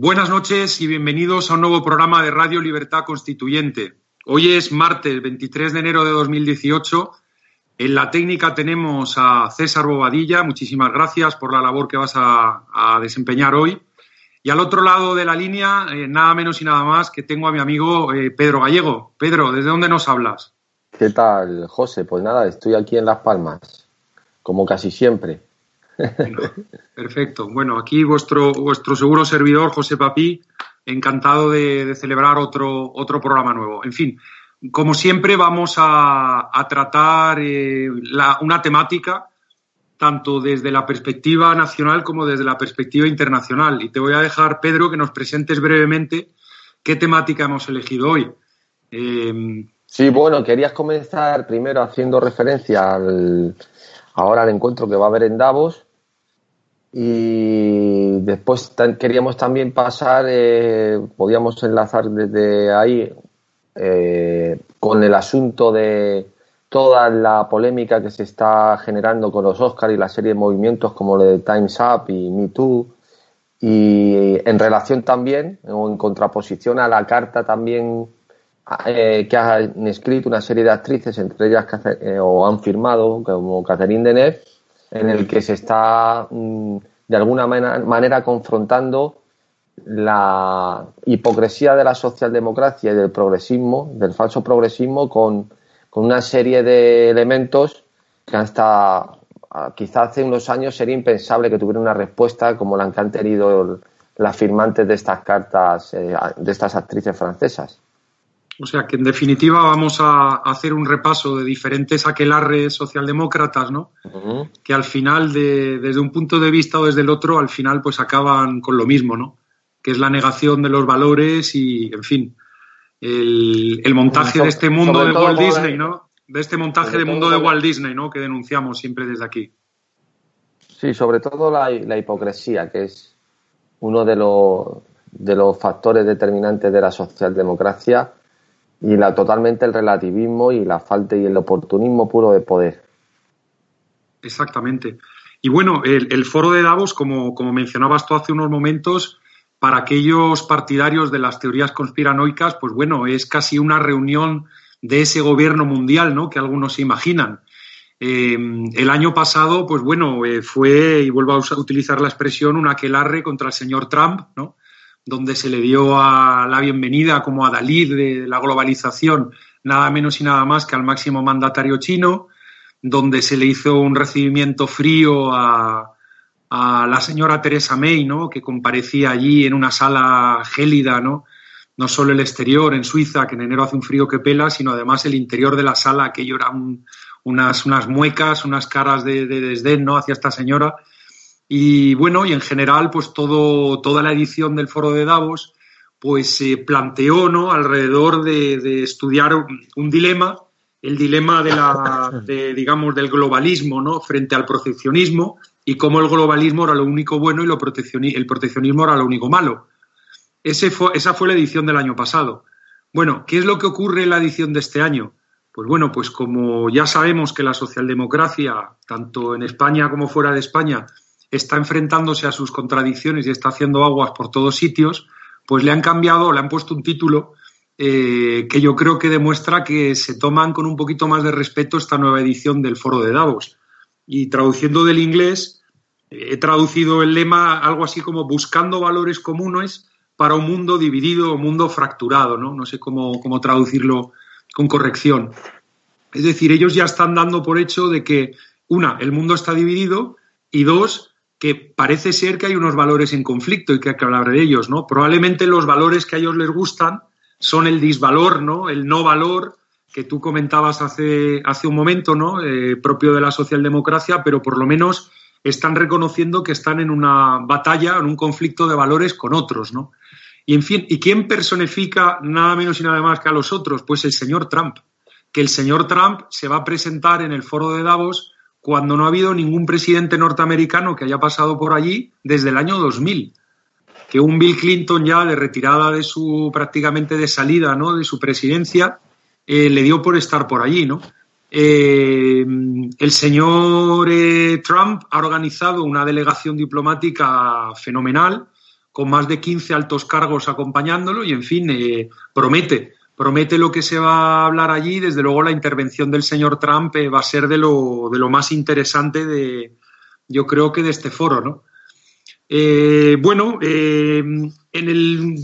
Buenas noches y bienvenidos a un nuevo programa de Radio Libertad Constituyente. Hoy es martes 23 de enero de 2018. En la técnica tenemos a César Bobadilla. Muchísimas gracias por la labor que vas a, desempeñar hoy. Y al otro lado de la línea, eh, nada menos y nada más que tengo a mi amigo eh, Pedro Gallego. Pedro, ¿desde dónde nos hablas? ¿Qué tal, José? Pues nada, estoy aquí en Las Palmas, como casi siempre. Perfecto. Bueno, aquí vuestro, vuestro seguro servidor, José Papí, encantado de, celebrar otro, otro programa nuevo. En fin, como siempre, vamos a, tratar eh, una temática tanto desde la perspectiva nacional como desde la perspectiva internacional. Y te voy a dejar, Pedro, que nos presentes brevemente qué temática hemos elegido hoy. Eh, sí, bueno, querías comenzar primero haciendo referencia al, ahora al encuentro que va a haber en Davos y después queríamos también pasar, eh, podíamos enlazar desde ahí eh, con el asunto de toda la polémica que se está generando con los Oscars y la serie de movimientos como lo de Time's Up y Me Too, y en relación también, o en contraposición a la carta también eh, que han escrito una serie de actrices, entre ellas o han firmado, como Catherine Deneuve, en el que se está mm, de alguna manera confrontando la hipocresía de la socialdemocracia y del progresismo, del falso progresismo, con, una serie de elementos que hasta quizá hace unos años sería impensable que tuviera una respuesta como la que han tenido las firmantes de estas cartas, eh, de estas actrices francesas. O sea que en definitiva vamos a hacer un repaso de diferentes aquelarres socialdemócratas, ¿no? Que al final, desde un punto de vista o desde el otro, al final pues acaban con lo mismo, ¿no? Que es la negación de los valores y, en fin, el, montaje de este mundo de Walt Disney, ¿no? De este montaje de mundo de Walt Disney, ¿no? Que denunciamos siempre desde aquí. Sí, sobre todo la, la hipocresía, que es uno de los, de los factores determinantes de la socialdemocracia y la totalmente el relativismo y la falta y el oportunismo puro de poder. Exactamente. Y bueno, el, foro de Davos, como, como, mencionabas tú hace unos momentos, para aquellos partidarios de las teorías conspiranoicas, pues bueno, es casi una reunión de ese gobierno mundial, ¿no? Que algunos se imaginan. Eh, el año pasado, pues bueno, eh, fue, y vuelvo a utilizar la expresión, un aquelarre contra el señor Trump, ¿no? Donde se le dio a la bienvenida como a Dalí de la globalización, nada menos y nada más que al máximo mandatario chino, donde se le hizo un recibimiento frío a, la señora Teresa May, ¿no? que comparecía allí en una sala gélida, ¿no? no solo el exterior en Suiza, que en enero hace un frío que pela, sino además el interior de la sala, aquello eran unas, unas muecas, unas caras de, de desdén ¿no? hacia esta señora, y bueno, y en general, pues todo, toda la edición del foro de Davos, pues se planteó ¿no? alrededor de, estudiar un, dilema, el dilema de la, digamos, del globalismo ¿no? frente al proteccionismo y cómo el globalismo era lo único bueno y lo el proteccionismo era lo único malo. Ese fue, esa fue la edición del año pasado. Bueno, ¿qué es lo que ocurre en la edición de este año? Pues bueno, pues como ya sabemos que la socialdemocracia, tanto en España como fuera de España, está enfrentándose a sus contradicciones y está haciendo aguas por todos sitios, pues le han cambiado, le han puesto un título eh, que yo creo que demuestra que se toman con un poquito más de respeto esta nueva edición del Foro de Davos. Y traduciendo del inglés, he traducido el lema algo así como buscando valores comunes para un mundo dividido o mundo fracturado, ¿no? No sé cómo, cómo traducirlo con corrección. Es decir, ellos ya están dando por hecho de que, una, el mundo está dividido y dos, que parece ser que hay unos valores en conflicto y que hay que hablar de ellos, ¿no? Probablemente los valores que a ellos les gustan son el disvalor, ¿no? El no valor que tú comentabas hace, hace un momento, ¿no? Eh, propio de la socialdemocracia, pero por lo menos están reconociendo que están en una batalla, en un conflicto de valores con otros, ¿no? Y en fin, ¿y quién personifica nada menos y nada más que a los otros? Pues el señor Trump. Que el señor Trump se va a presentar en el foro de Davos cuando no ha habido ningún presidente norteamericano que haya pasado por allí desde el año 2000. Que un Bill Clinton ya de retirada de su prácticamente de salida, ¿no? De su presidencia, eh, le dio por estar por allí, ¿no? Eh, el señor eh, Trump ha organizado una delegación diplomática fenomenal con más de 15 altos cargos acompañándolo y, en fin, promete, promete lo que se va a hablar allí. Desde luego, la intervención del señor Trump eh, va a ser de lo, de lo más interesante de, yo creo que de este foro, ¿no? Eh, bueno, en, el,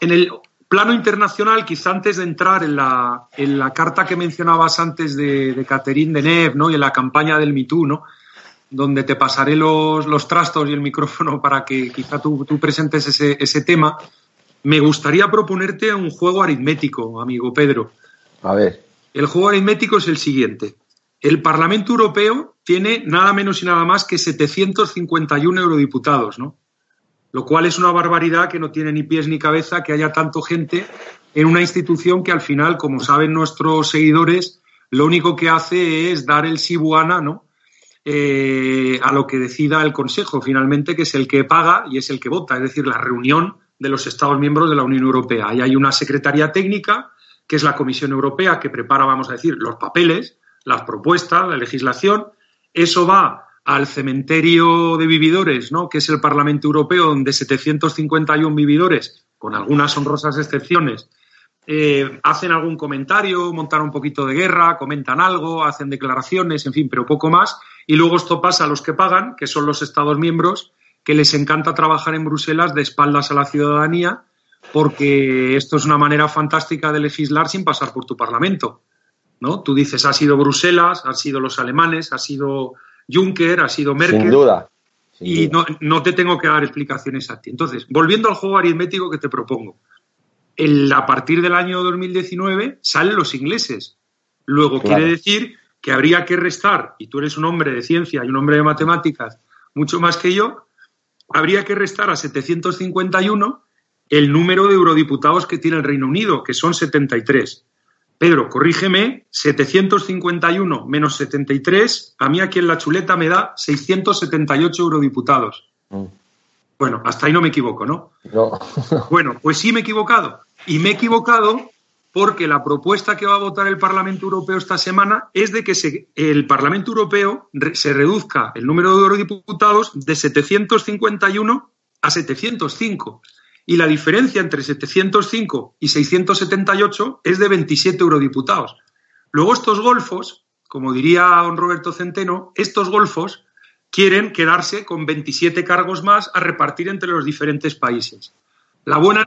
en el plano internacional, quizá antes de entrar en la, en la carta que mencionabas antes de, de Catherine Deneuve, ¿no? Y en la campaña del MeToo, ¿no? donde te pasaré los, los trastos y el micrófono para que quizá tú, tú presentes ese, ese, tema, me gustaría proponerte un juego aritmético, amigo Pedro. A ver. El juego aritmético es el siguiente. El Parlamento Europeo tiene nada menos y nada más que 751 eurodiputados, ¿no? Lo cual es una barbaridad que no tiene ni pies ni cabeza que haya tanto gente en una institución que al final, como saben nuestros seguidores, lo único que hace es dar el sibuana, ¿no? eh, a lo que decida el Consejo, finalmente, que es el que paga y es el que vota, es decir, la reunión de los Estados miembros de la Unión Europea. Ahí hay una Secretaría Técnica, que es la Comisión Europea, que prepara, vamos a decir, los papeles, las propuestas, la legislación. Eso va al cementerio de vividores, ¿no? que es el Parlamento Europeo, donde 751 vividores, con algunas honrosas excepciones, eh, hacen algún comentario, montan un poquito de guerra, comentan algo, hacen declaraciones, en fin, pero poco más. Y luego esto pasa a los que pagan, que son los Estados miembros, que les encanta trabajar en Bruselas de espaldas a la ciudadanía, porque esto es una manera fantástica de legislar sin pasar por tu Parlamento. ¿no? Tú dices, ha sido Bruselas, han sido los alemanes, ha sido Juncker, ha sido Merkel. Sin duda. Sin y duda. No, no, te tengo que dar explicaciones a ti. Entonces, volviendo al juego aritmético que te propongo. El, a partir del año 2019 salen los ingleses. Luego claro. quiere decir que habría que restar, y tú eres un hombre de ciencia y un hombre de matemáticas mucho más que yo, habría que restar a 751 el número de eurodiputados que tiene el Reino Unido, que son 73. Pedro, corrígeme, 751 menos 73, a mí aquí en la chuleta me da 678 eurodiputados. Mm. Bueno, hasta ahí no me equivoco, ¿no? No. bueno, pues sí me he equivocado. Y me he equivocado porque la propuesta que va a votar el Parlamento Europeo esta semana es de que el Parlamento Europeo se reduzca el número de eurodiputados de 751 a 705. Y la diferencia entre 705 y 678 es de 27 eurodiputados. Luego estos golfos, como diría don Roberto Centeno, estos golfos quieren quedarse con 27 cargos más a repartir entre los diferentes países. La buena